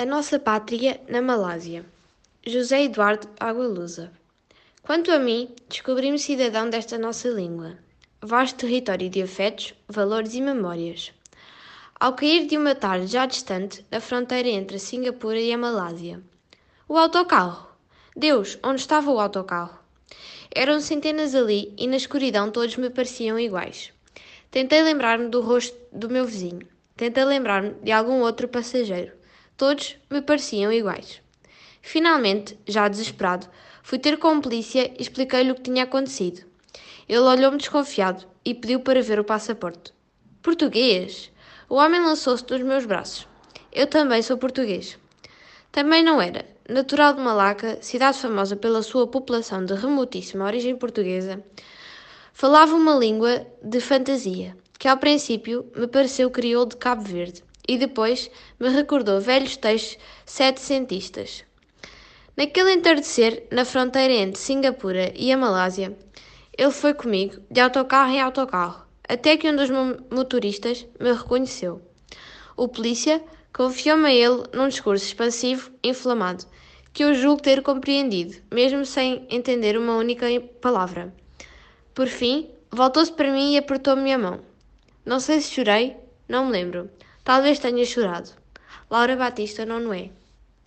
A nossa pátria na Malásia. José Eduardo Agualusa. Quanto a mim, descobri-me cidadão desta nossa língua. Vasto território de afetos, valores e memórias. Ao cair de uma tarde já distante, na fronteira entre a Singapura e a Malásia. O autocarro! Deus, onde estava o autocarro? Eram centenas ali e na escuridão todos me pareciam iguais. Tentei lembrar-me do rosto do meu vizinho. Tentei lembrar-me de algum outro passageiro. Todos me pareciam iguais. Finalmente, já desesperado, fui ter com a polícia e expliquei-lhe o que tinha acontecido. Ele olhou-me desconfiado e pediu para ver o passaporte. Português? O homem lançou-se dos meus braços. Eu também sou português. Também não era. Natural de Malaca, cidade famosa pela sua população de remotíssima origem portuguesa, falava uma língua de fantasia, que ao princípio me pareceu crioulo de Cabo Verde e depois me recordou velhos textos setecentistas. Naquele entardecer, na fronteira entre Singapura e a Malásia, ele foi comigo, de autocarro em autocarro, até que um dos motoristas me reconheceu. O polícia confiou-me a ele num discurso expansivo, inflamado, que eu julgo ter compreendido, mesmo sem entender uma única palavra. Por fim, voltou-se para mim e apertou-me a mão. Não sei se chorei, não me lembro. Talvez tenha chorado. Laura Batista, não é?